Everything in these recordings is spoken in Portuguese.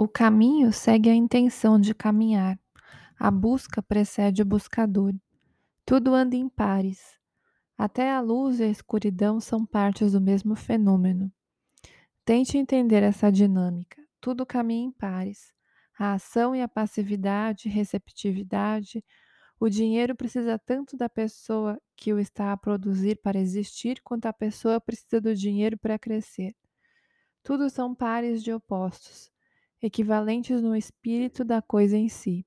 O caminho segue a intenção de caminhar. A busca precede o buscador. Tudo anda em pares. Até a luz e a escuridão são partes do mesmo fenômeno. Tente entender essa dinâmica. Tudo caminha em pares. A ação e a passividade, receptividade. O dinheiro precisa tanto da pessoa que o está a produzir para existir, quanto a pessoa precisa do dinheiro para crescer. Tudo são pares de opostos, equivalentes no espírito da coisa em si.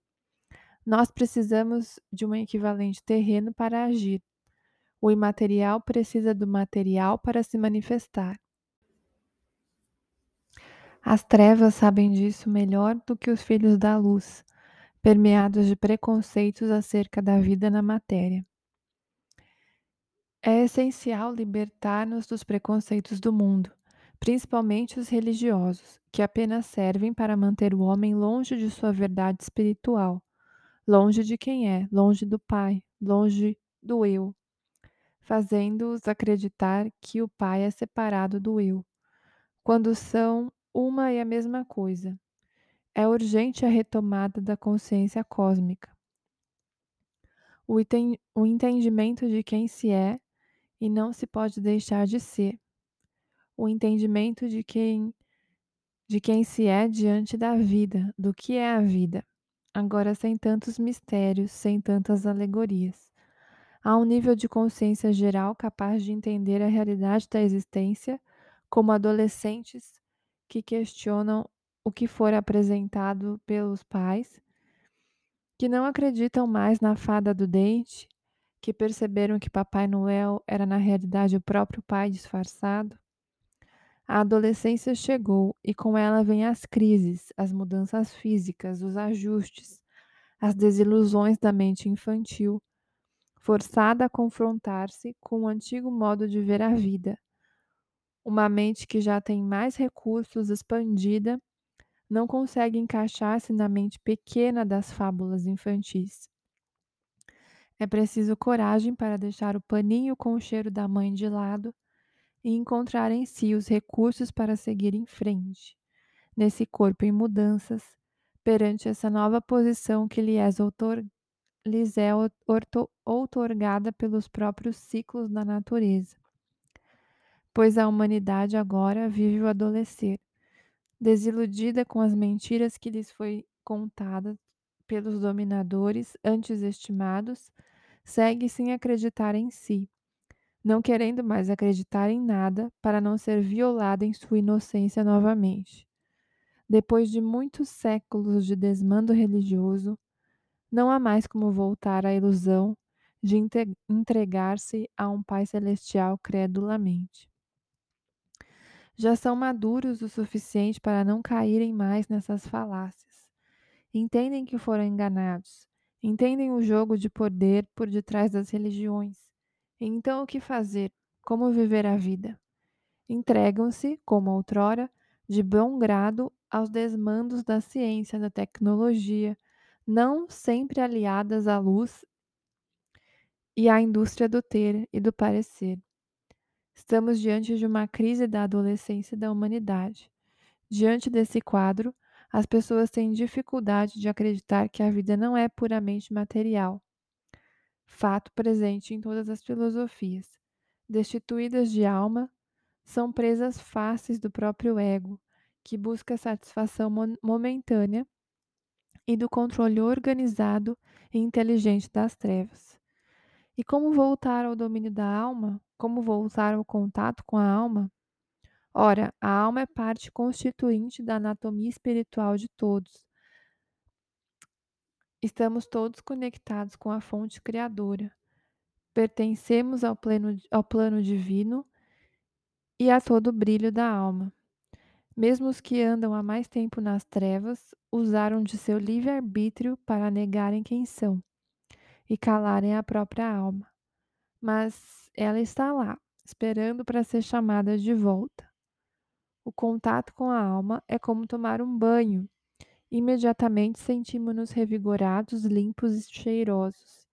Nós precisamos de um equivalente terreno para agir. O imaterial precisa do material para se manifestar. As trevas sabem disso melhor do que os filhos da luz, permeados de preconceitos acerca da vida na matéria. É essencial libertar-nos dos preconceitos do mundo principalmente os religiosos, que apenas servem para manter o homem longe de sua verdade espiritual, longe de quem é, longe do Pai, longe do eu, fazendo-os acreditar que o Pai é separado do eu, quando são uma e a mesma coisa. É urgente a retomada da consciência cósmica. O, o entendimento de quem se é e não se pode deixar de ser o entendimento de quem de quem se é diante da vida, do que é a vida, agora sem tantos mistérios, sem tantas alegorias. Há um nível de consciência geral capaz de entender a realidade da existência, como adolescentes que questionam o que for apresentado pelos pais, que não acreditam mais na fada do dente, que perceberam que Papai Noel era na realidade o próprio pai disfarçado, a adolescência chegou e com ela vêm as crises, as mudanças físicas, os ajustes, as desilusões da mente infantil, forçada a confrontar-se com o antigo modo de ver a vida. Uma mente que já tem mais recursos expandida não consegue encaixar-se na mente pequena das fábulas infantis. É preciso coragem para deixar o paninho com o cheiro da mãe de lado e encontrar em si os recursos para seguir em frente, nesse corpo em mudanças, perante essa nova posição que lhe é, outor, lhes é outorgada pelos próprios ciclos da natureza. Pois a humanidade agora vive o adolescer, desiludida com as mentiras que lhes foi contada pelos dominadores antes estimados, segue sem acreditar em si, não querendo mais acreditar em nada para não ser violada em sua inocência novamente. Depois de muitos séculos de desmando religioso, não há mais como voltar à ilusão de entregar-se a um Pai Celestial credulamente. Já são maduros o suficiente para não caírem mais nessas falácias. Entendem que foram enganados, entendem o jogo de poder por detrás das religiões então, o que fazer? Como viver a vida? Entregam-se, como outrora, de bom grado aos desmandos da ciência, da tecnologia, não sempre aliadas à luz e à indústria do ter e do parecer. Estamos diante de uma crise da adolescência da humanidade. Diante desse quadro, as pessoas têm dificuldade de acreditar que a vida não é puramente material fato presente em todas as filosofias. Destituídas de alma, são presas fáceis do próprio ego, que busca satisfação momentânea e do controle organizado e inteligente das trevas. E como voltar ao domínio da alma? Como voltar ao contato com a alma? Ora, a alma é parte constituinte da anatomia espiritual de todos, Estamos todos conectados com a fonte criadora. Pertencemos ao plano, ao plano divino e a todo o brilho da alma. Mesmo os que andam há mais tempo nas trevas usaram de seu livre-arbítrio para negarem quem são e calarem a própria alma. Mas ela está lá, esperando para ser chamada de volta. O contato com a alma é como tomar um banho Imediatamente sentimos-nos revigorados, limpos e cheirosos.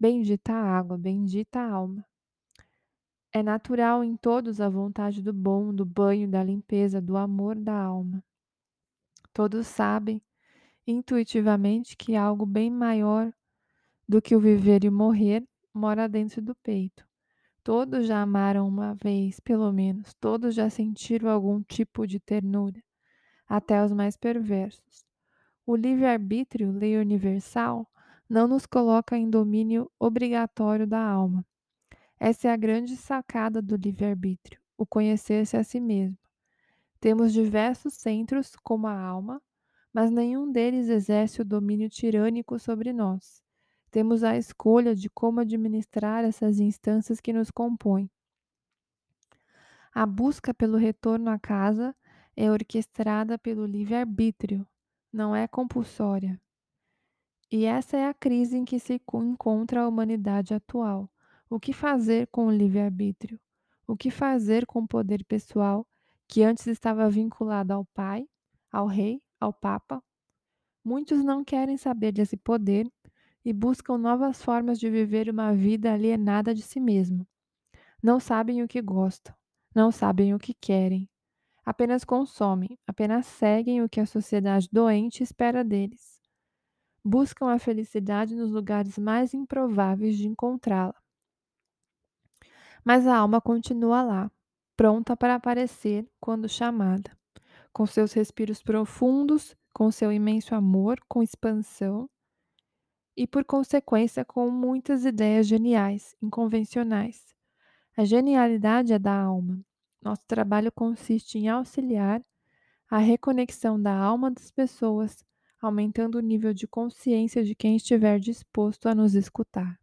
Bendita a água, bendita a alma. É natural em todos a vontade do bom, do banho, da limpeza, do amor da alma. Todos sabem intuitivamente que algo bem maior do que o viver e morrer mora dentro do peito. Todos já amaram uma vez, pelo menos, todos já sentiram algum tipo de ternura, até os mais perversos. O livre-arbítrio, lei universal, não nos coloca em domínio obrigatório da alma. Essa é a grande sacada do livre-arbítrio, o conhecer-se a si mesmo. Temos diversos centros, como a alma, mas nenhum deles exerce o domínio tirânico sobre nós. Temos a escolha de como administrar essas instâncias que nos compõem. A busca pelo retorno à casa é orquestrada pelo livre-arbítrio, não é compulsória. E essa é a crise em que se encontra a humanidade atual. O que fazer com o livre-arbítrio? O que fazer com o poder pessoal que antes estava vinculado ao pai, ao rei, ao papa? Muitos não querem saber desse poder e buscam novas formas de viver uma vida alienada de si mesmo. Não sabem o que gostam, não sabem o que querem. Apenas consomem, apenas seguem o que a sociedade doente espera deles. Buscam a felicidade nos lugares mais improváveis de encontrá-la. Mas a alma continua lá, pronta para aparecer quando chamada, com seus respiros profundos, com seu imenso amor, com expansão, e, por consequência, com muitas ideias geniais, inconvencionais. A genialidade é da alma. Nosso trabalho consiste em auxiliar a reconexão da alma das pessoas, aumentando o nível de consciência de quem estiver disposto a nos escutar.